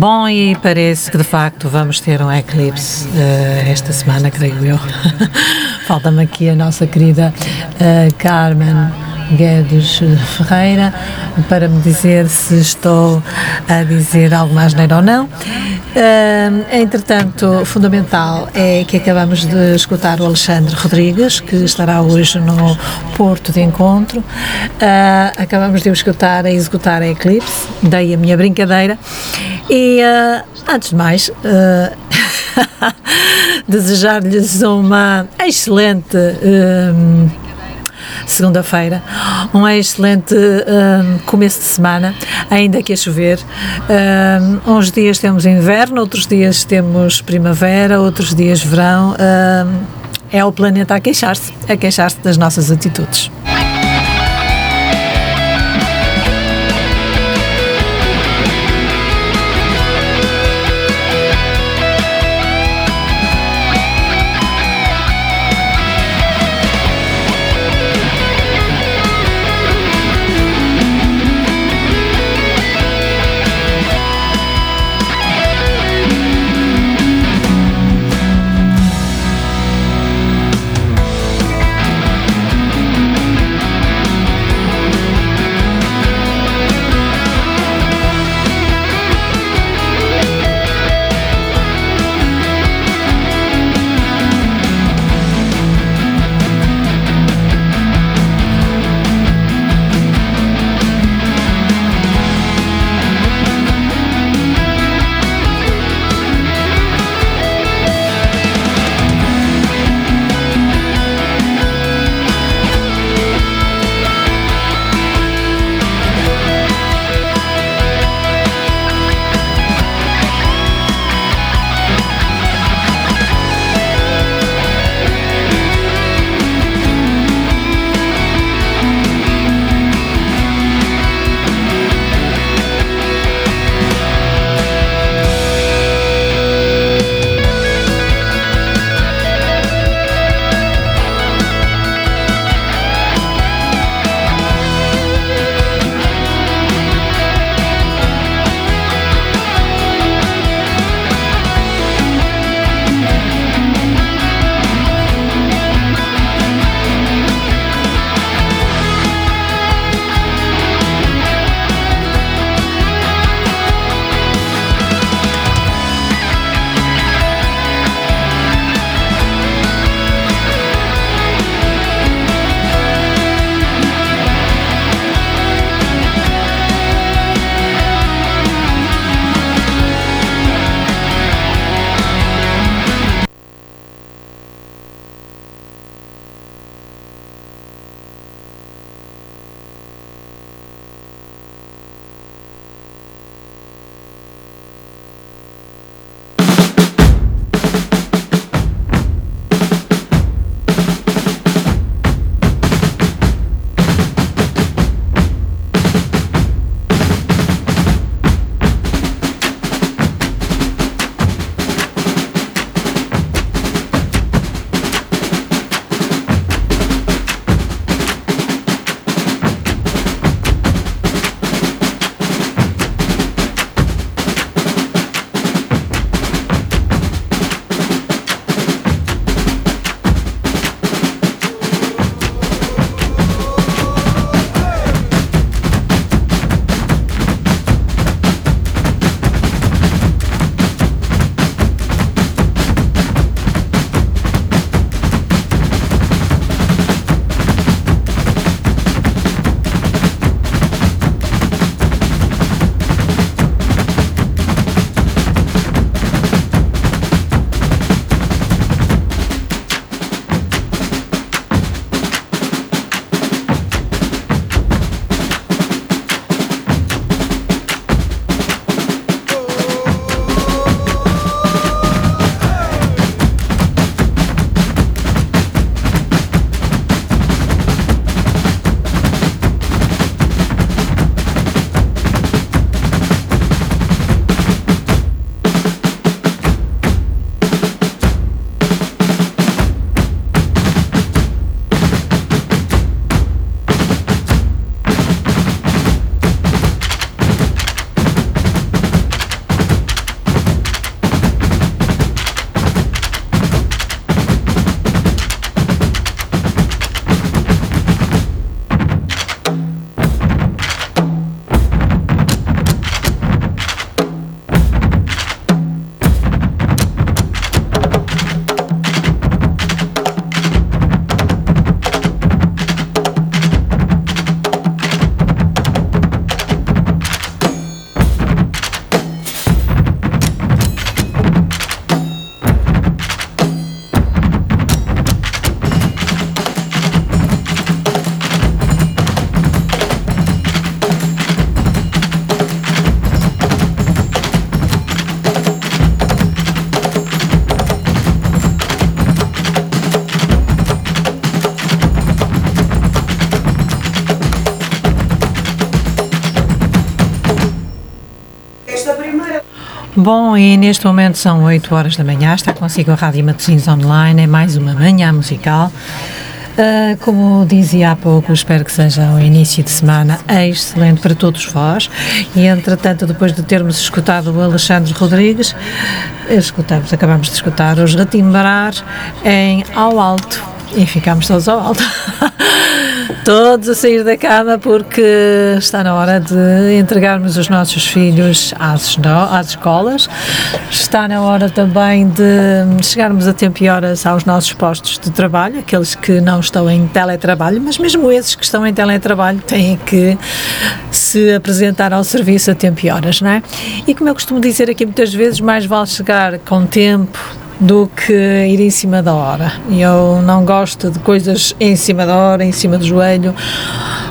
Bom, e parece que de facto vamos ter um eclipse uh, esta semana, creio eu. Falta-me aqui a nossa querida uh, Carmen Guedes Ferreira para me dizer se estou a dizer algo mais neiro ou não. Uh, entretanto, fundamental é que acabamos de escutar o Alexandre Rodrigues, que estará hoje no Porto de Encontro. Uh, acabamos de o escutar a executar a Eclipse, dei a minha brincadeira. E uh, antes de mais, desejar-lhes uma excelente segunda-feira. Um excelente começo de semana, ainda que a chover. Uns dias temos inverno, outros dias temos primavera, outros dias verão. É o planeta a queixar-se, a queixar-se das nossas atitudes. Bom, e neste momento são 8 horas da manhã, está consigo a Rádio Matosinhos Online, é mais uma manhã musical. Uh, como dizia há pouco, espero que seja um início de semana excelente para todos vós. E entretanto, depois de termos escutado o Alexandre Rodrigues, escutamos, acabamos de escutar os Retimbrar em Ao Alto. E ficamos todos ao alto. todos a sair da cama porque está na hora de entregarmos os nossos filhos às, às escolas. Está na hora também de chegarmos a tempo e horas aos nossos postos de trabalho, aqueles que não estão em teletrabalho, mas mesmo esses que estão em teletrabalho têm que se apresentar ao serviço a tempo e horas, não é? E como eu costumo dizer aqui muitas vezes, mais vale chegar com tempo do que ir em cima da hora. Eu não gosto de coisas em cima da hora, em cima do joelho.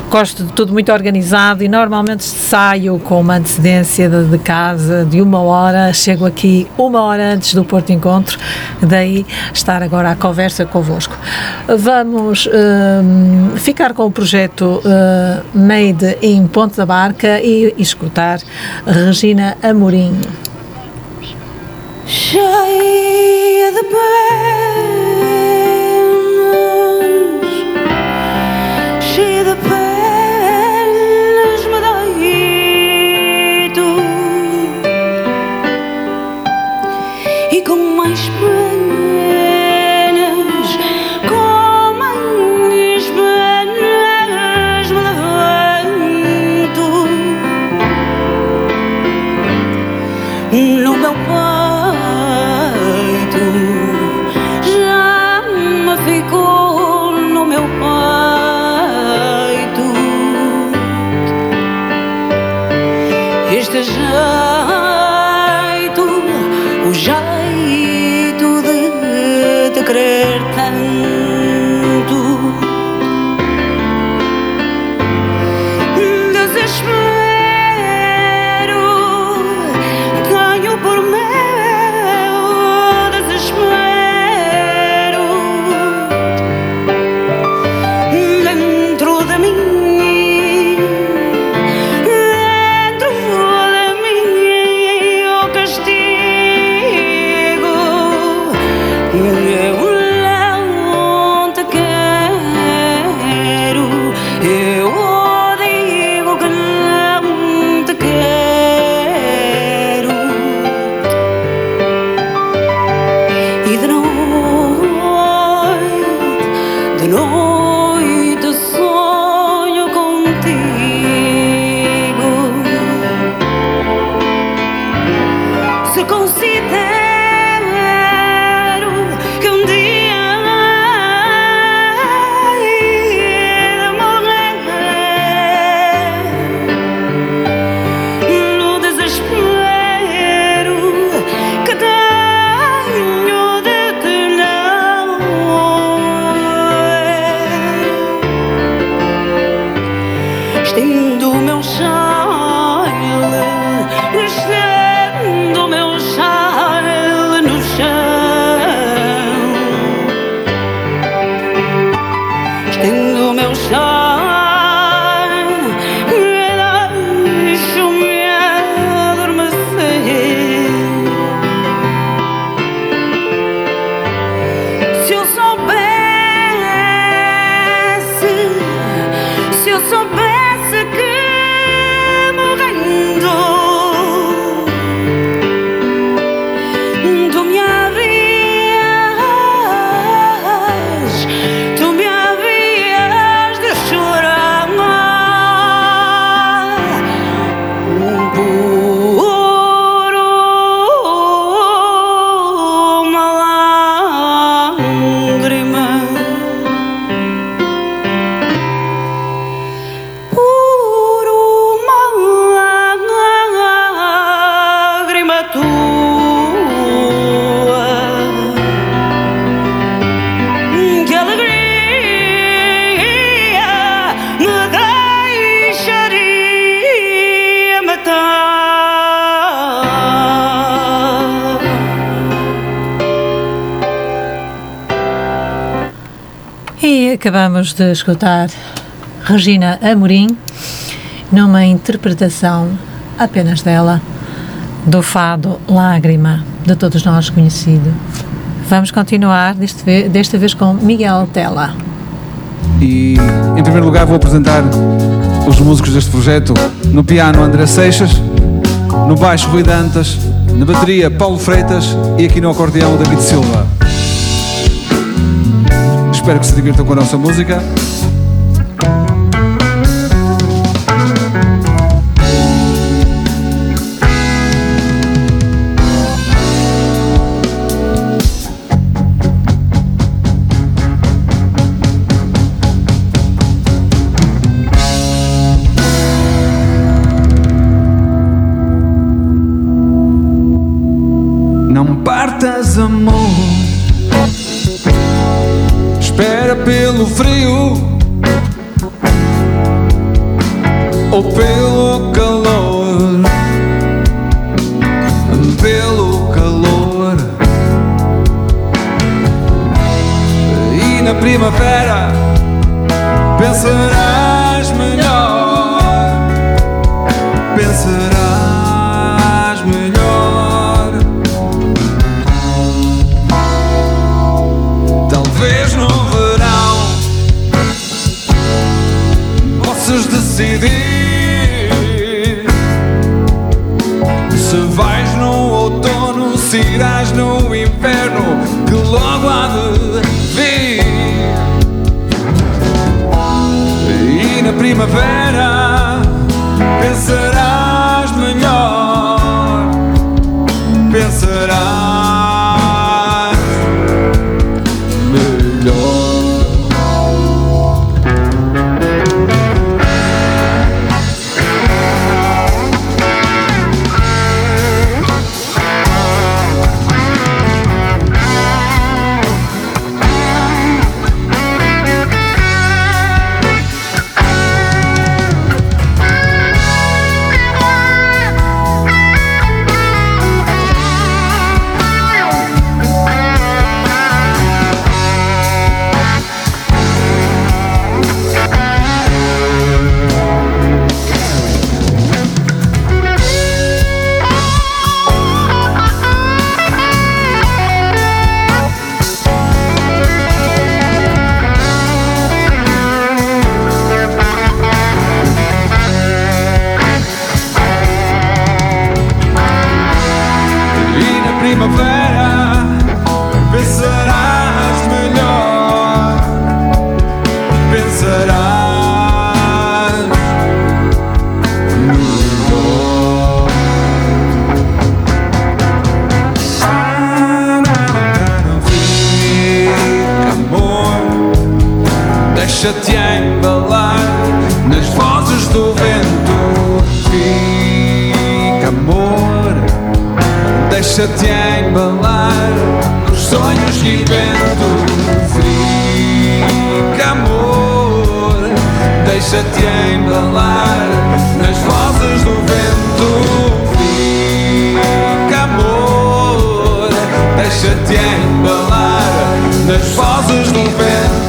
Gosto de tudo muito organizado e normalmente saio com uma antecedência de, de casa de uma hora, chego aqui uma hora antes do Porto Encontro, daí estar agora à conversa convosco. Vamos uh, ficar com o projeto uh, Made em Ponte da Barca e escutar Regina Amorim. Cheia de penas, cheia de penas, me deito e com mais penas, no. Acabamos de escutar Regina Amorim numa interpretação apenas dela do fado Lágrima, de todos nós conhecido. Vamos continuar, deste, desta vez com Miguel Tela. E, em primeiro lugar, vou apresentar os músicos deste projeto. No piano, André Seixas. No baixo, Rui Dantas. Na bateria, Paulo Freitas. E aqui no acordeão, David Silva. Espero que se divirtam com a nossa música. deixa-te embalar nas vozes do vento. Fica, amor, deixa-te embalar nos sonhos de vento. Fica, amor, deixa-te embalar nas vozes do vento. Fica, amor, deixa-te embalar nas vozes do vento.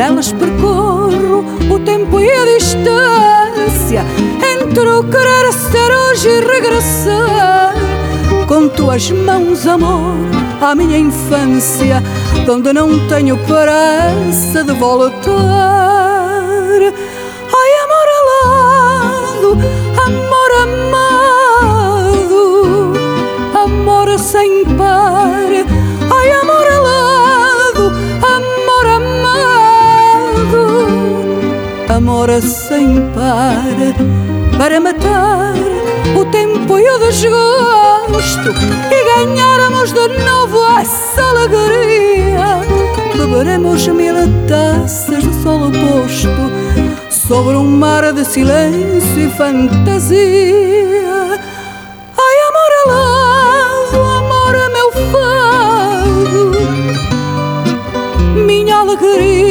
Nelas percorro o tempo e a distância. Entre o querer ser hoje e regressar. Com tuas mãos, amor, à minha infância Donde não tenho pressa de voltar Amor sem par Para matar o tempo e o desgosto E ganharmos de novo essa alegria. Beberemos mil taças do sol oposto Sobre um mar de silêncio e fantasia. Ai, amor alado, amor meu fado Minha alegria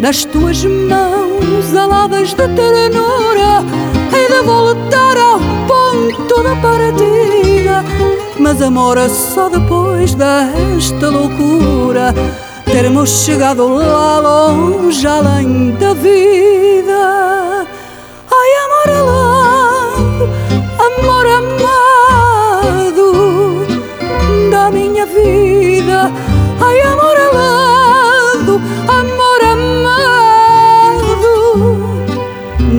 Nas tuas mãos aladas de ternura Hei de voltar ao ponto da partida. Mas amor só depois desta loucura Termos chegado lá longe além da vida. Ai amor alado, amor amado Da minha vida. Ai amor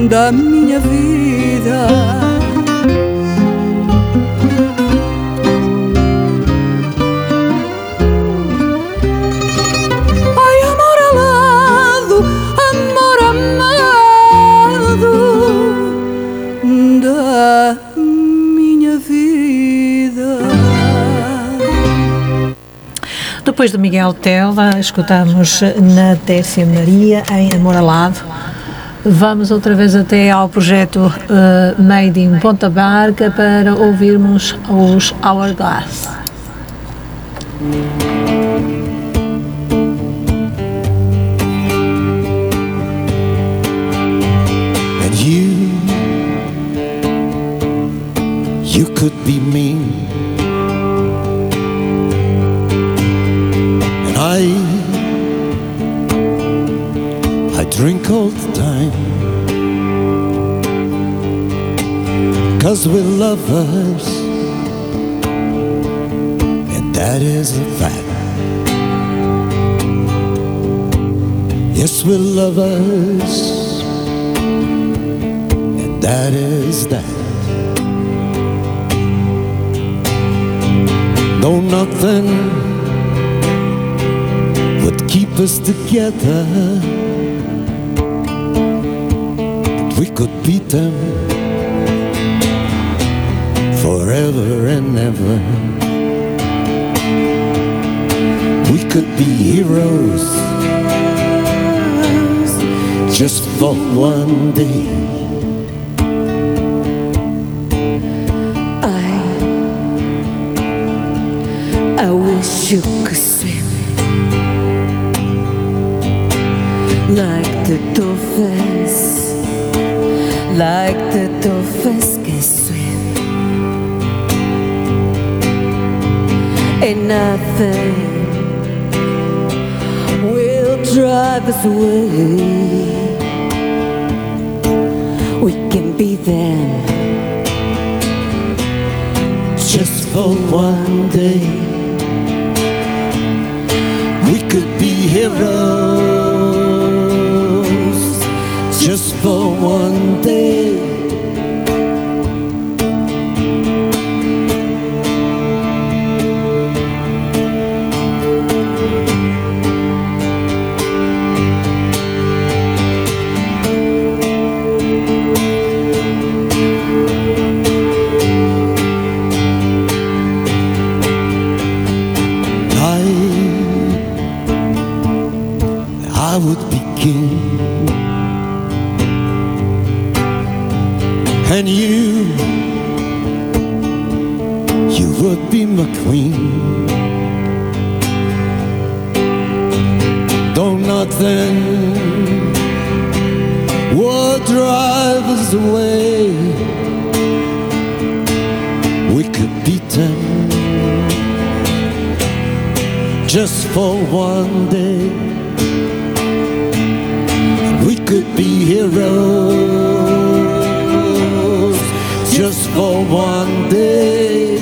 Da minha vida Ai, amor alado, amor amado da minha vida. Depois de Miguel Tela, escutamos Natécia Maria em Amor Alado. Vamos outra vez até ao projeto eh, Made in Ponta Barca para ouvirmos os Hourglass. And you, you could be mean. And I, I drink all the Cause we're lovers. And that is a fact. Yes, we're lovers and that is that. No, nothing would keep us together. We could beat them forever and ever. We could be heroes just for one day. I I wish you could swim like the dolphins, like the dolphins can swim, and nothing will drive us away. We can be them just for one day. We could be heroes just for one day. Would be king, and you, you would be my queen. Though nothing would drive us away, we could be ten just for one day. Could be heroes just for one day.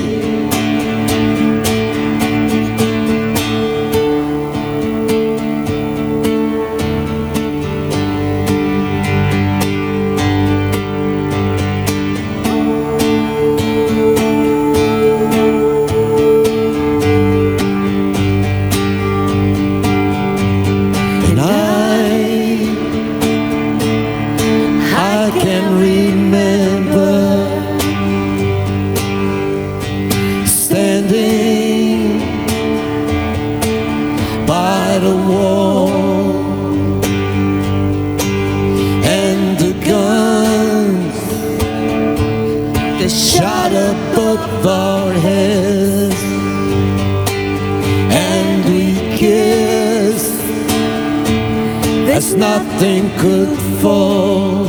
Nothing could fall.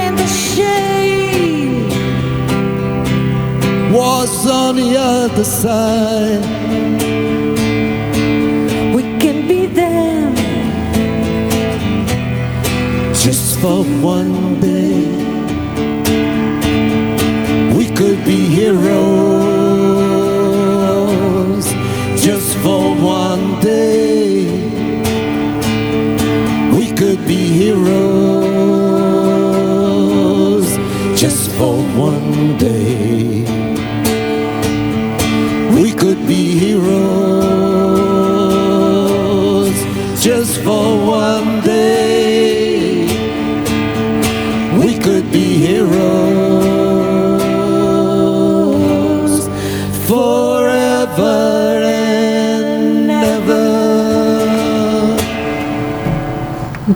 And the shame Was on the other side. we can be them. just for one day. We could be heroes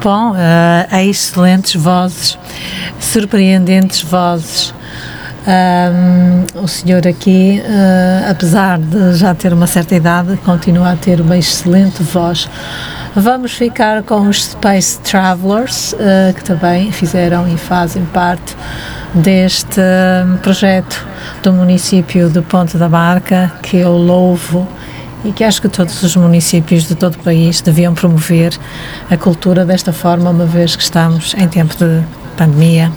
Bom, eh, excelentes vozes, surpreendentes vozes. Ahm, o senhor aqui, eh, apesar de já ter uma certa idade, continua a ter uma excelente voz. Vamos ficar com os Space Travelers, eh, que também fizeram e fazem parte deste hum, projeto do município de Ponte da Barca, que eu louvo e que acho que todos os municípios de todo o país deviam promover a cultura desta forma, uma vez que estamos em tempo de pandemia.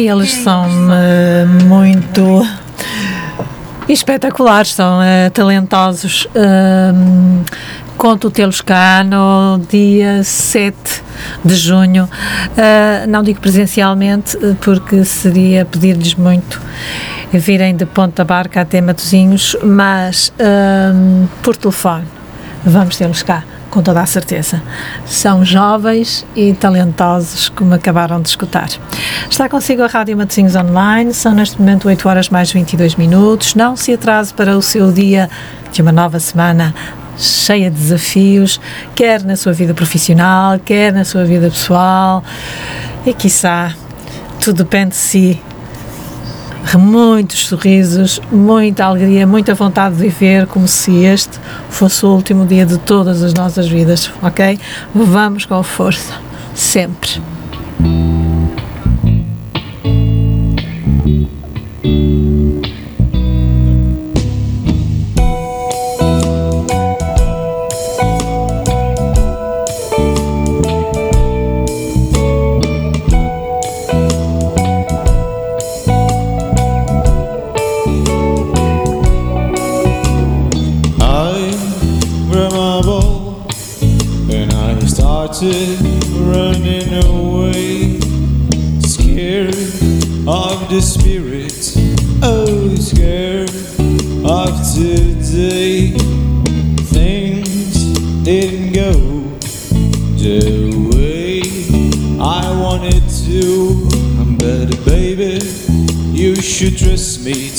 Eles são eh, muito espetaculares, são eh, talentosos. Um, conto tê-los cá no dia 7 de junho. Uh, não digo presencialmente, porque seria pedir-lhes muito virem de Ponta Barca até Matozinhos, mas um, por telefone vamos tê-los cá com toda a certeza. São jovens e talentosos, como acabaram de escutar. Está consigo a Rádio Matosinhos Online, são neste momento 8 horas mais 22 minutos. Não se atrase para o seu dia de uma nova semana cheia de desafios, quer na sua vida profissional, quer na sua vida pessoal. E quiçá, tudo depende de si muitos sorrisos, muita alegria, muita vontade de viver como se este fosse o último dia de todas as nossas vidas, ok? Vamos com força, sempre. dress me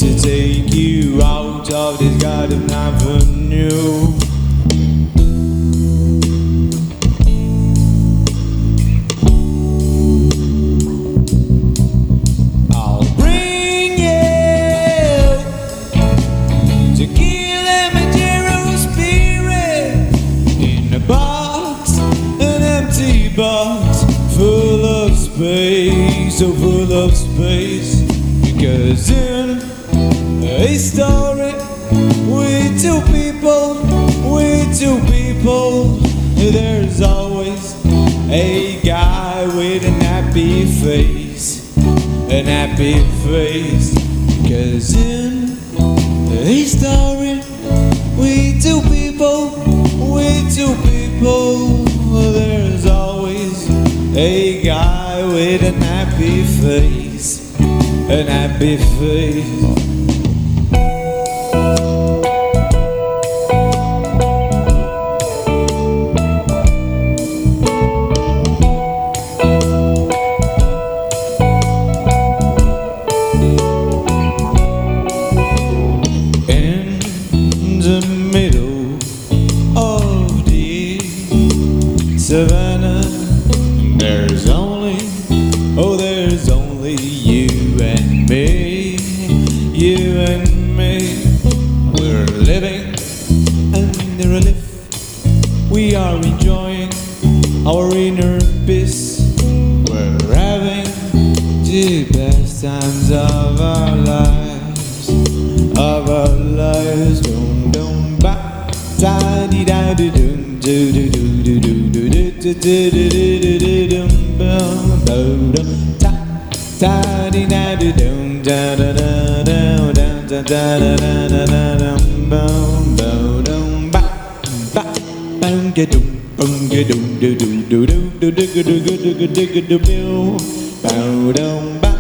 good to mew. Bow down, ba,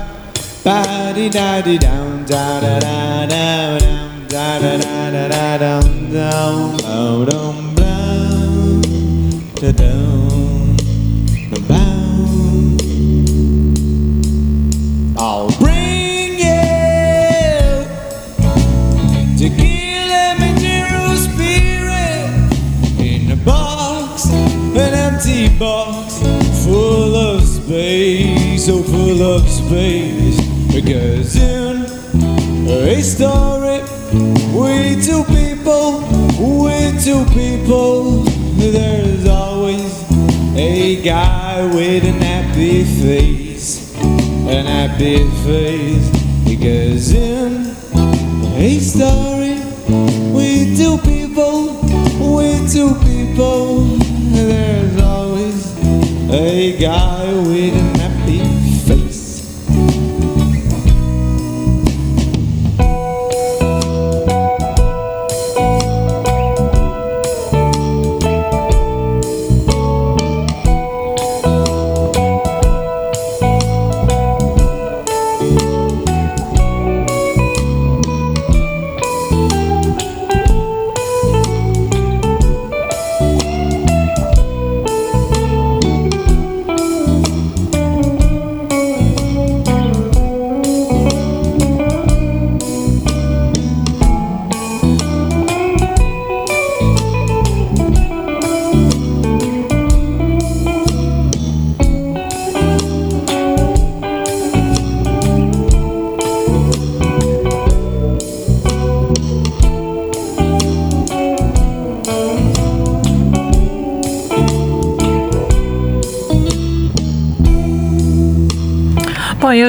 ba di da di down, da da da da down, da da da da da down, down, bow down, blah, da down. Because in a story We two people, we two people There's always a guy with an happy face An happy face Because in a story We two people, we two people There's always a guy with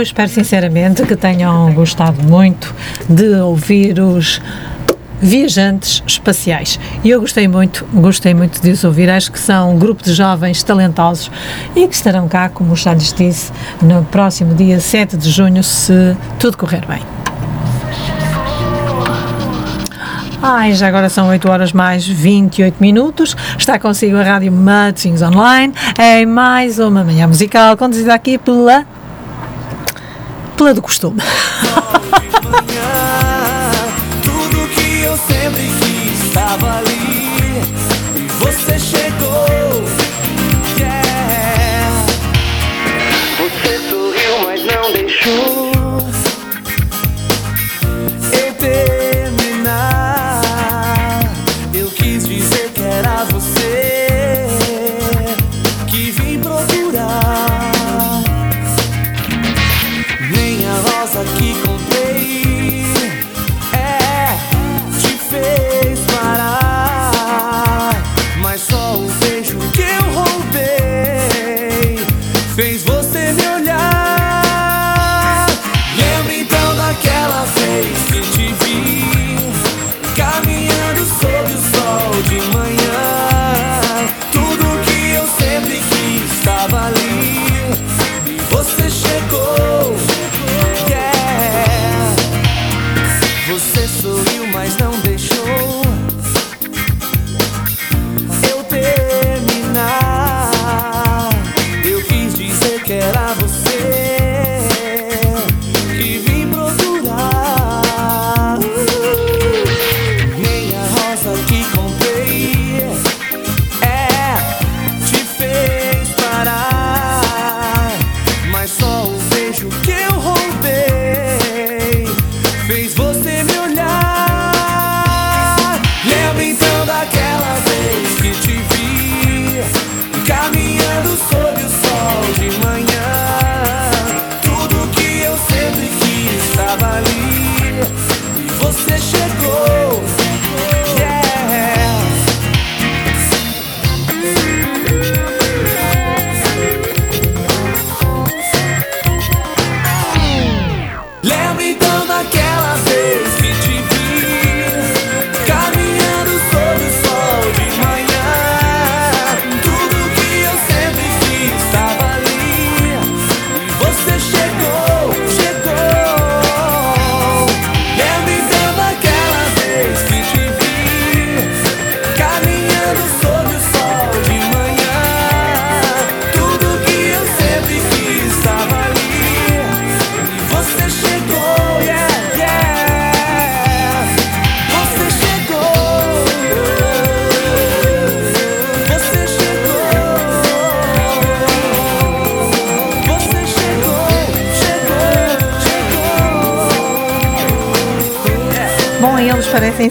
espero sinceramente que tenham gostado muito de ouvir os viajantes espaciais. E eu gostei muito, gostei muito de os ouvir. Acho que são um grupo de jovens talentosos e que estarão cá, como já lhes disse, no próximo dia 7 de junho, se tudo correr bem. Ai, já agora são 8 horas mais 28 minutos. Está consigo a Rádio Matchings Online em mais uma manhã musical conduzida aqui pela. Pela do costume. Tudo que eu sempre quis estava ali e você chegou. Yeah. Você sorriu, mas não deixou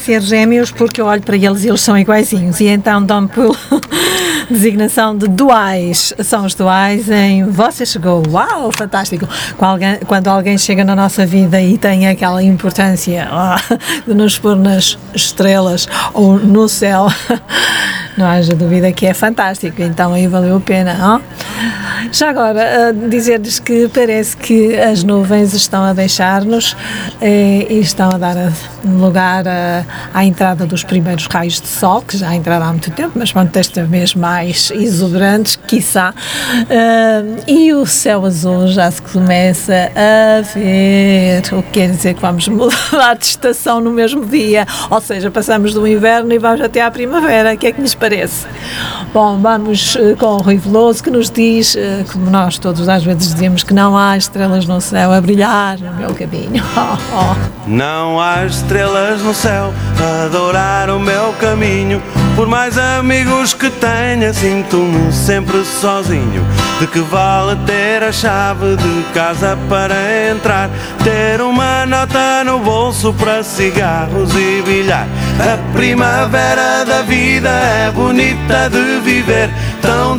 ser gêmeos porque eu olho para eles e eles são iguaizinhos e então dão por designação de duais. São os duais em Você Chegou. Uau, fantástico! Quando alguém, chega na nossa vida e tem aquela importância de nos pôr nas estrelas ou no céu, não haja dúvida que é fantástico. Então aí valeu a pena. ó. Já agora, ah, dizer-lhes que parece que as nuvens estão a deixar-nos eh, e estão a dar ah, lugar à entrada dos primeiros raios de sol, que já entraram há muito tempo, mas pronto, desta vez mais exuberantes, quiçá. E o céu azul já se começa a ver, o que quer dizer que vamos mudar de estação no mesmo dia, ou seja, passamos do inverno e vamos até à primavera. O que é que lhes parece? Bom, vamos eh, com o Rui Veloso, que nos diz, eh, como nós todos às vezes dizemos, que não há estrelas no céu a brilhar no meu caminho. Oh, oh. Não há estrelas no céu a adorar o meu caminho. Por mais amigos que tenha, sinto-me sempre sozinho. De que vale ter a chave de casa para entrar? Ter uma nota no bolso para cigarros e bilhar. A primavera da vida é bonita de viver, tão